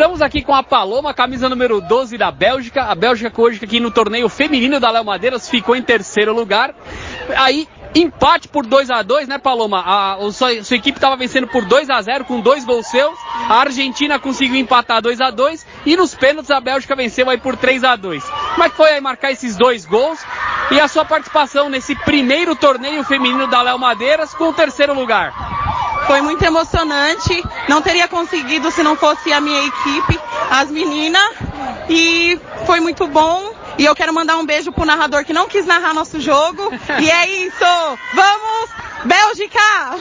Estamos aqui com a Paloma, camisa número 12 da Bélgica. A Bélgica hoje aqui no torneio feminino da Léo Madeiras ficou em terceiro lugar. Aí empate por 2 a 2 né, Paloma? A, a sua, sua, equipe estava vencendo por 2 a 0 com dois gols seus. A Argentina conseguiu empatar 2 a 2 e nos pênaltis a Bélgica venceu aí por 3 a 2 Como é que foi aí marcar esses dois gols? E a sua participação nesse primeiro torneio feminino da Léo Madeiras com o terceiro lugar? Foi muito emocionante. Não teria conseguido se não fosse a minha equipe, as meninas. E foi muito bom. E eu quero mandar um beijo pro narrador que não quis narrar nosso jogo. E é isso! Vamos, Bélgica!